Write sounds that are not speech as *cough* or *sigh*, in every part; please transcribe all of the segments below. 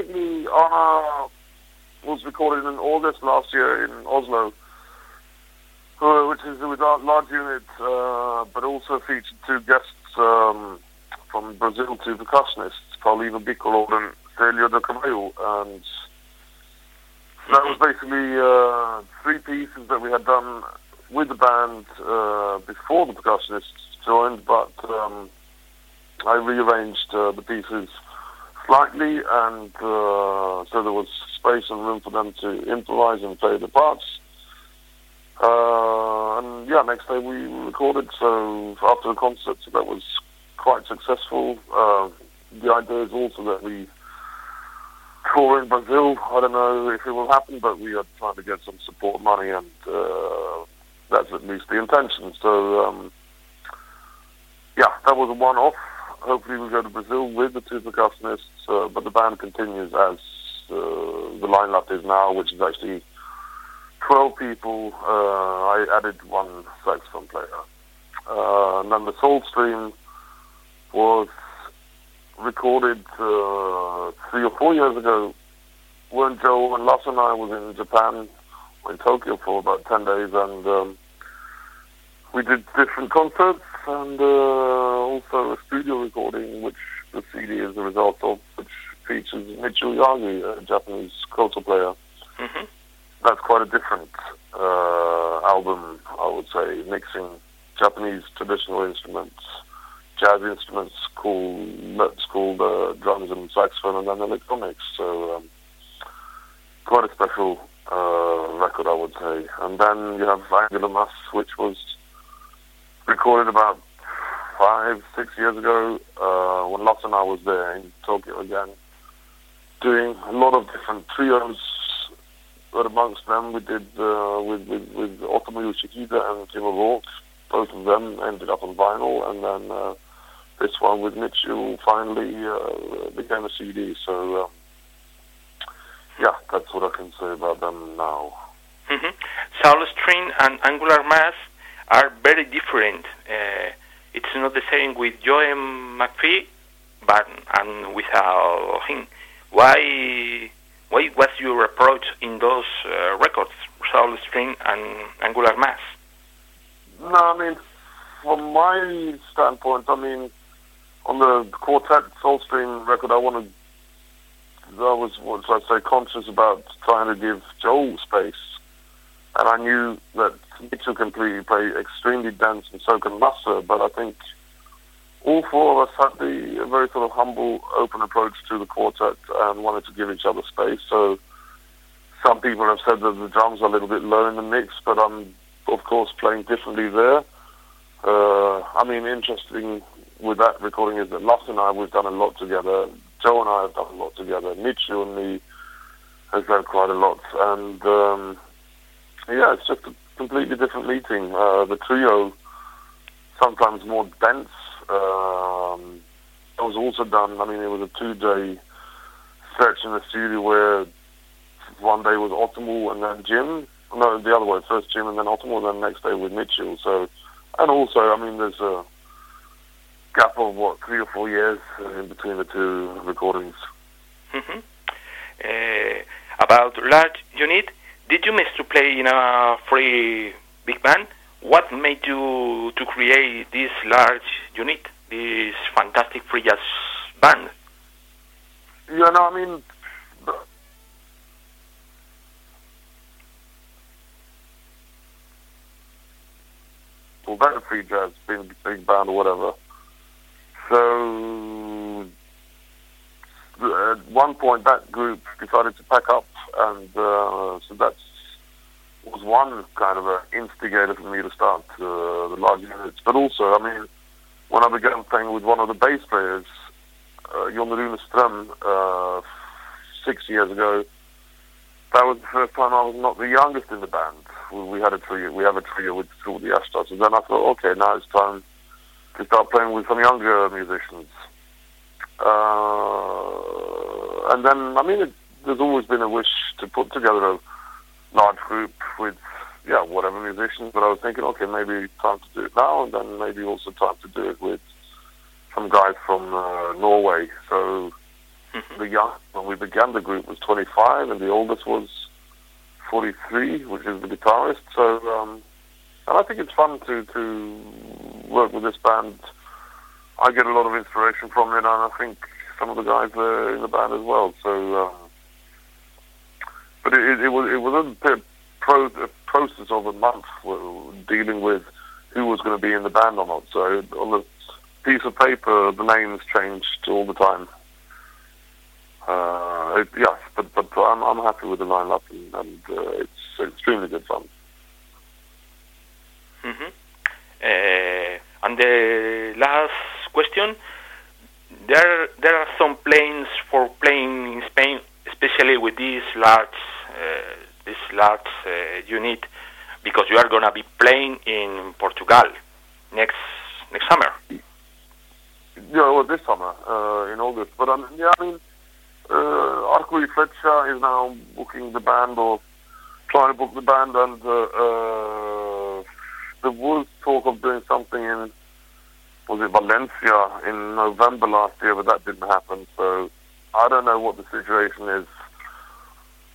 basically Ana was recorded in August last year in Oslo, uh, which is with our large unit, uh, but also featured two guests um, from Brazil, two percussionists, Paulinho Bicolor and Celio de Carvalho, and that was basically uh, three pieces that we had done with the band uh, before the percussionists joined, but um, I rearranged uh, the pieces slightly, and uh, so there was space and room for them to improvise and play the parts. Uh, and yeah, next day we recorded. So after the concert, that was quite successful. Uh, the idea is also that we tour in Brazil. I don't know if it will happen, but we are trying to get some support money, and uh, that's at least the intention. So, um, yeah, that was a one-off. Hopefully, we go to Brazil with the two percussionists, uh, but the band continues as uh, the lineup is now, which is actually 12 people. Uh, I added one saxophone player. Uh, and then the Soul Stream was recorded uh, three or four years ago when Joe and Lasse and I was in Japan, in Tokyo for about 10 days, and um, we did different concerts and uh, also a studio recording, which the CD is the result of, which features Michiyo Yagi, a Japanese koto player. Mm-hmm. That's quite a different uh, album, I would say, mixing Japanese traditional instruments jazz instruments called let's call drums and saxophone and then electronics. So um, quite a special uh, record, I would say. And then you have Angular Mass, which was recorded about five, six years ago uh, when Lasse and I was there in Tokyo again, doing a lot of different trios. But amongst them, we did uh, with with with Otomo Yoshihide and Jim O'Rourke. Both of them ended up on vinyl, and then uh, this one with Mitchell finally uh, became a CD. So um, yeah, that's what I can say about them now. Mm-hmm. Soul Stream and Angular Mass are very different. Uh, it's not the same with Joe McPhee, but and without him. Why? Why was your approach in those uh, records, Soul Stream and Angular Mass? No, I mean, from my standpoint, I mean, on the quartet Soulstream record, I wanted, I was, what I say, conscious about trying to give Joel space. And I knew that Mitchell can play, play extremely dense and so can Lasse, but I think all four of us had the very sort of humble, open approach to the quartet and wanted to give each other space. So some people have said that the drums are a little bit low in the mix, but I'm, of course, playing differently there. Uh, I mean, interesting with that recording is that Lasse and I, we've done a lot together. Joe and I have done a lot together. Mitchell and me has done quite a lot. And, um, yeah, it's just a completely different meeting. Uh, the trio, sometimes more dense. Um, it was also done, I mean, it was a two-day stretch in the studio where one day was Otomo and then Jim. No, the other way, first Jim and then Otomo, and then next day with Mitchell. So, and also, I mean, there's a gap of what three or four years in between the two recordings. Mm-hmm. Uh, about large unit, did you miss to play in a free big band? What made you to create this large unit, this fantastic free jazz band? Yeah, no, I mean. Well, that free jazz, being a big band or whatever. So at one point, that group decided to pack up, and uh, so that was one kind of an instigator for me to start uh, the large units. But also, I mean, when I began playing with one of the bass players, uh, Jon Rune uh, six years ago, that was the first time I was not the youngest in the band. We, had a trio. We have a trio with the Ashton. So then I thought, okay, now it's time to start playing with some younger musicians. Uh, and then, I mean, it, there's always been a wish to put together a, large group with yeah whatever musicians. But I was thinking, okay, maybe time to do it now, and then maybe also time to do it with some guys from uh, Norway. So Mhm. the young when we began the group was 25, and the oldest was 43, which is the guitarist. So um, and I think it's fun to to work with this band. I get a lot of inspiration from it, and I think some of the guys are in the band as well. So, um, but it, it, was it was a pro, a process of a month uh, dealing with who was going to be in the band or not. So on the piece of paper, the names changed all the time. Uh, it, yes, but but I'm I'm happy with the lineup, and, and uh, it's extremely good fun. hmm Uh, and the last question: there there are some plans for playing in Spain, especially with this large uh, this large uh, unit, because you are gonna be playing in Portugal next next summer. Yeah, well, this summer uh, in August. But um, yeah, I mean, uh, Flecha is now booking the band or trying to book the band, and uh, uh, there was talk of doing something in was it Valencia in November last year, but that didn't happen. So I don't know what the situation is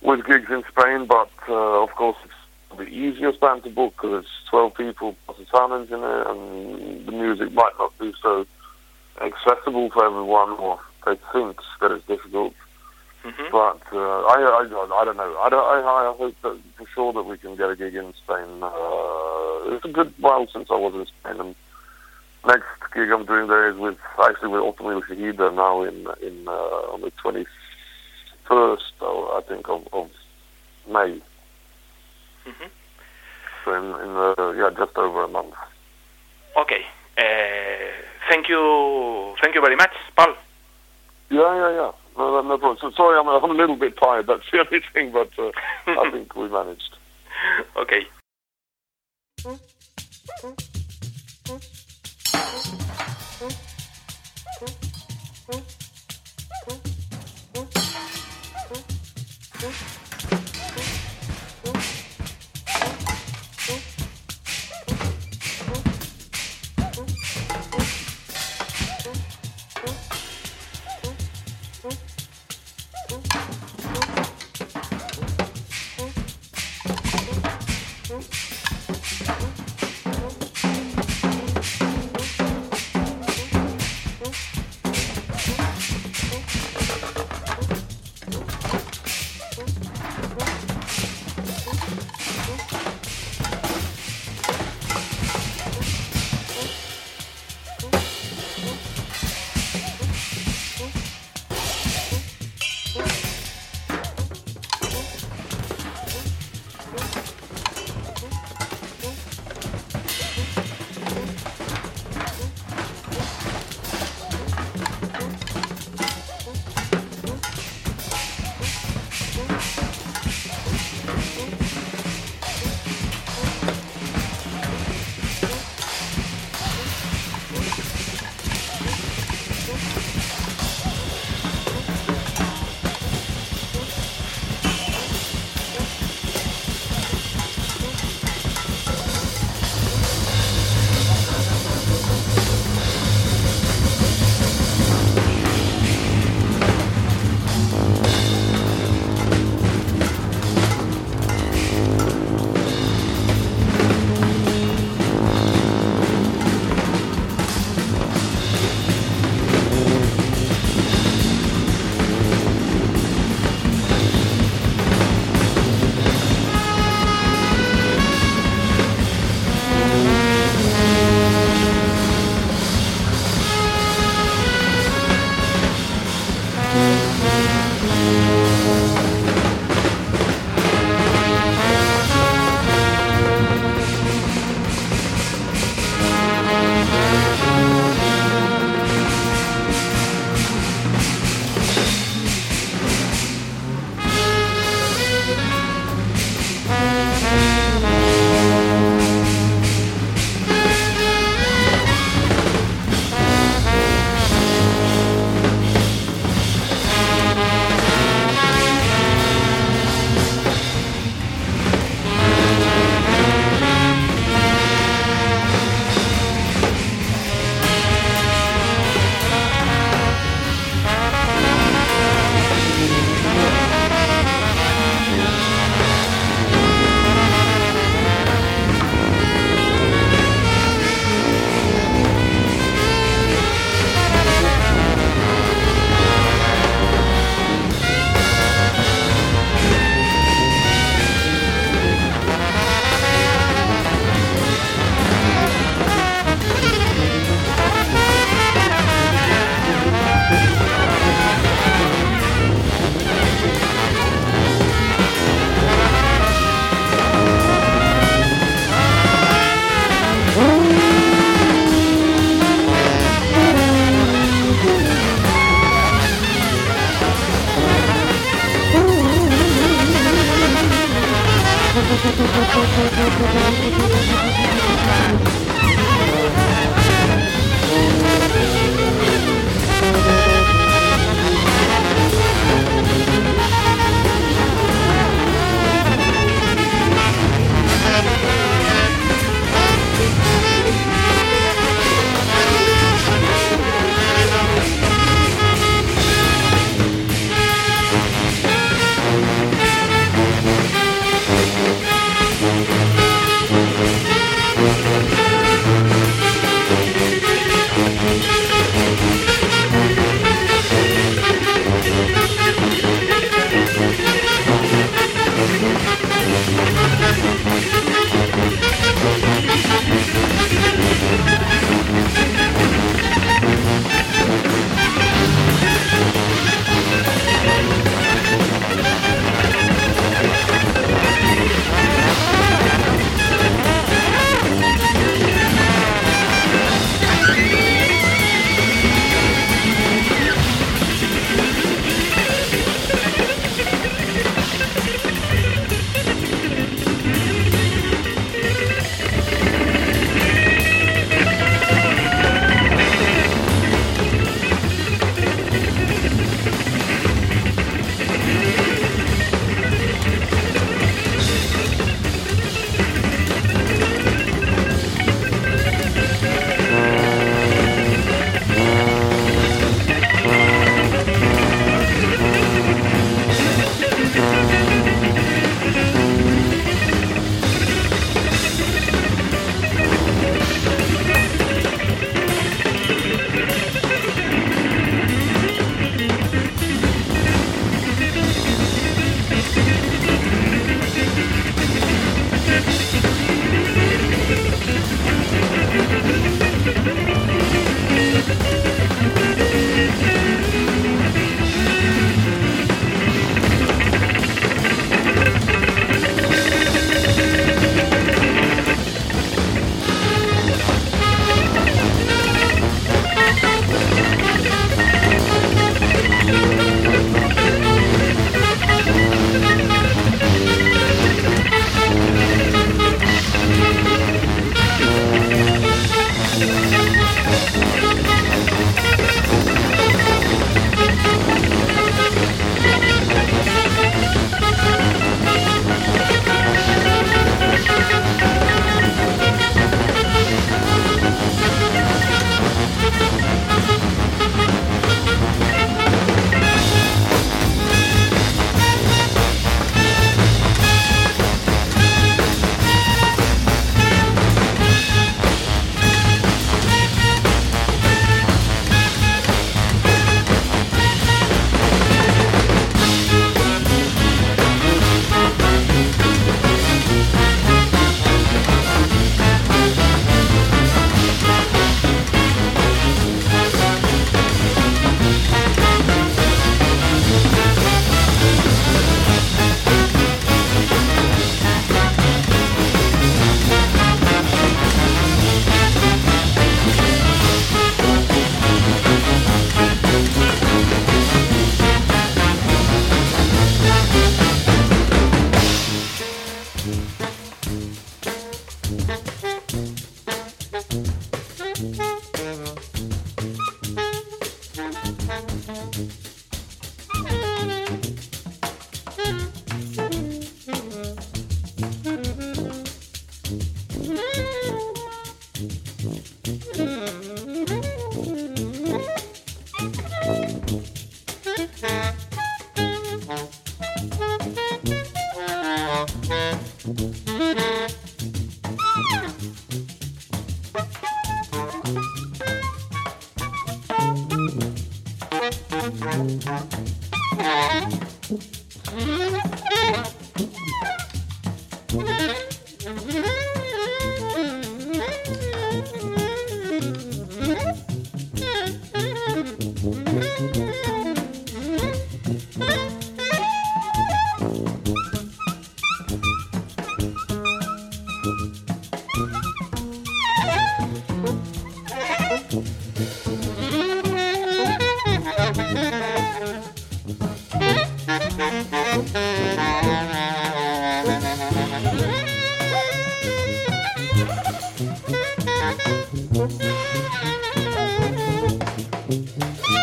with gigs in Spain, but uh, of course it's the easiest band to book because it's 12 people plus Italians in it, and the music might not be so accessible for everyone, or they think that it's difficult. hmm But uh, I, I, I don't know. I, don't, I, I hope that for sure that we can get a gig in Spain. Uh, it's a good while since I was in Spain, and next gig I'm doing there is with actually with Otomo Yoshihide now in in uh, on the 21st, I think, of, of May. hmm So in, in uh, yeah, just over a month. Okay. Uh, thank you. Thank you very much, Paul. Yeah, yeah, yeah. No, no, no problem. So, sorry, I'm, I'm a little bit tired. That's the *laughs* only thing, but uh, I *laughs* think we managed. okay. Thank you.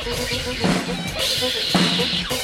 Thank you.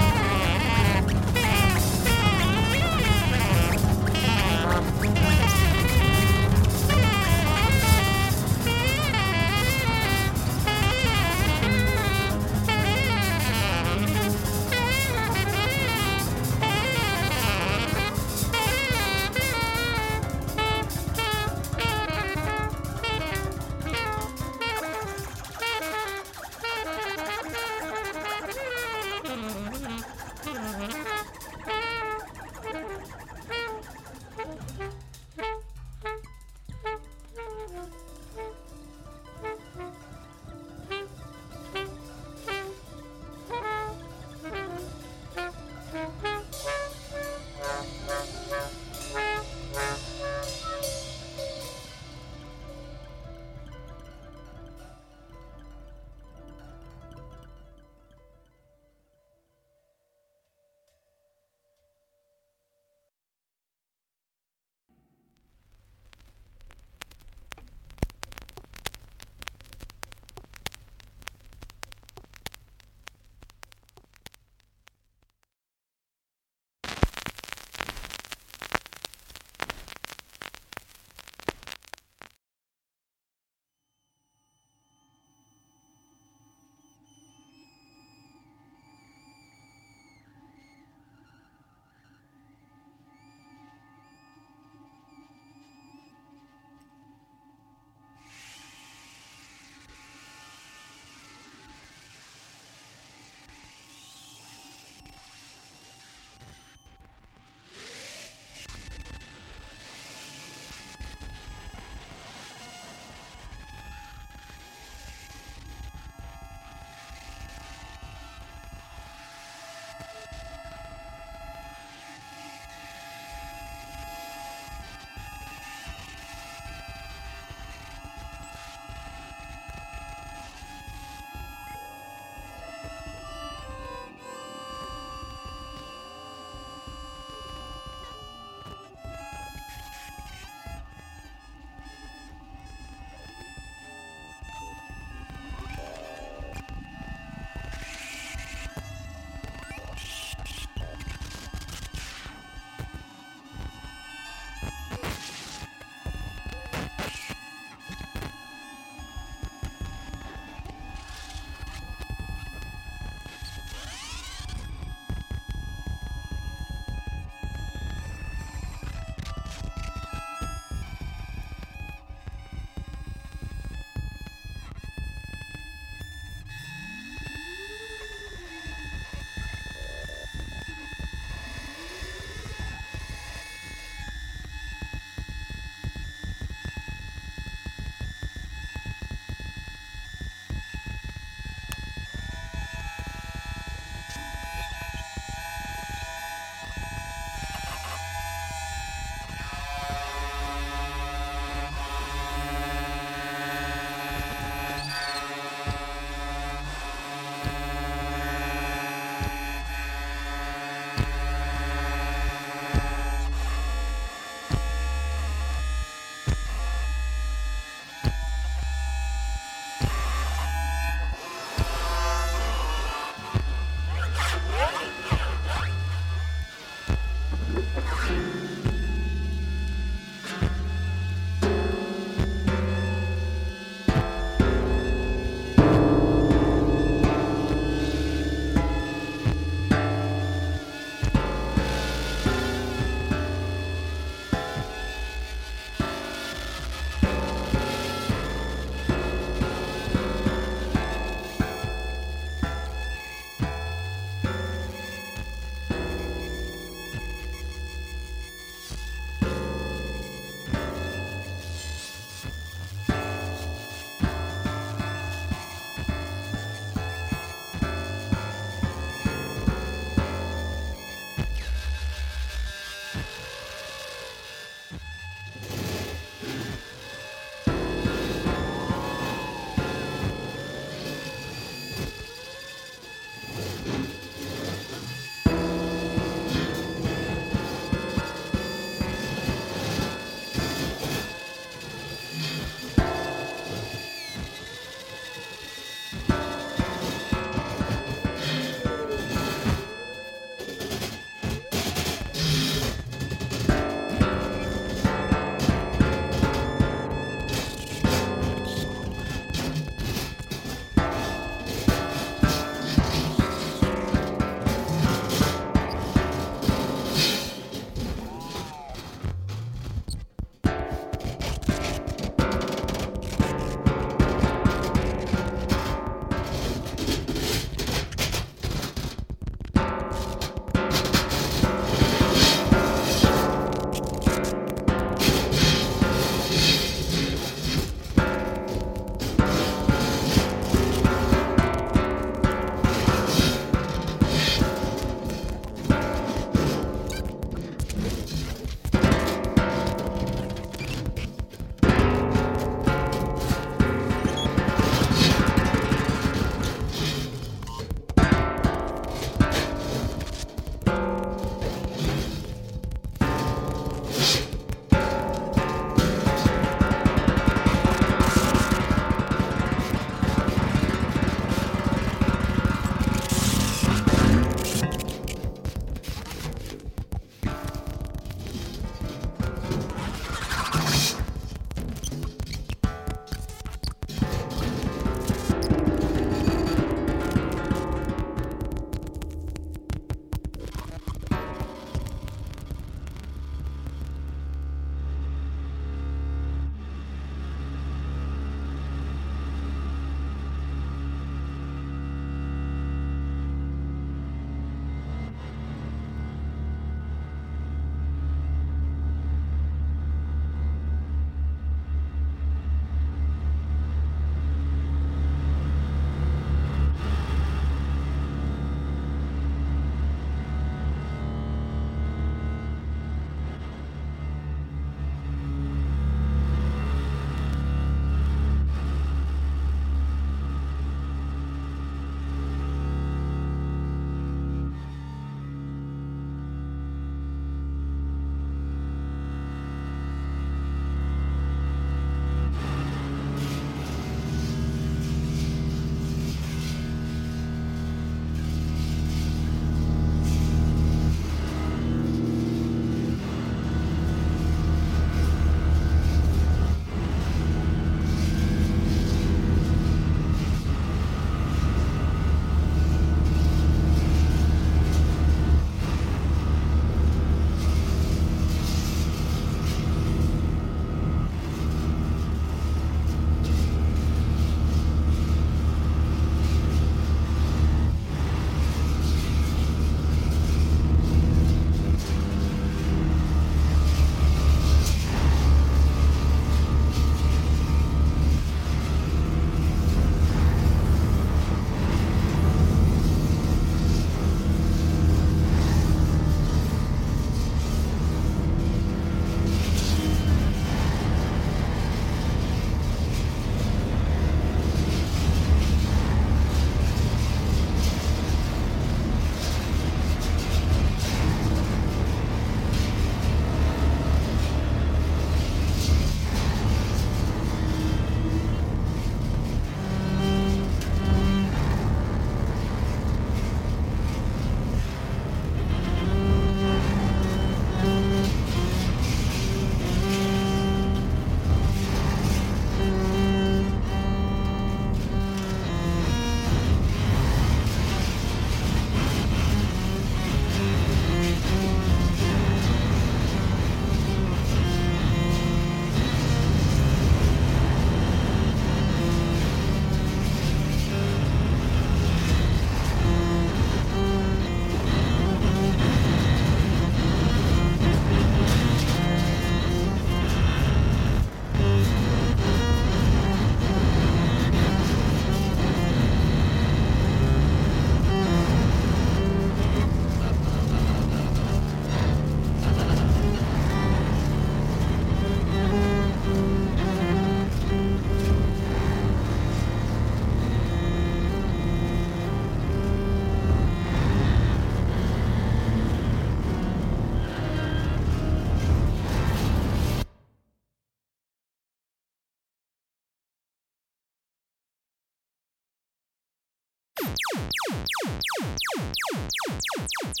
you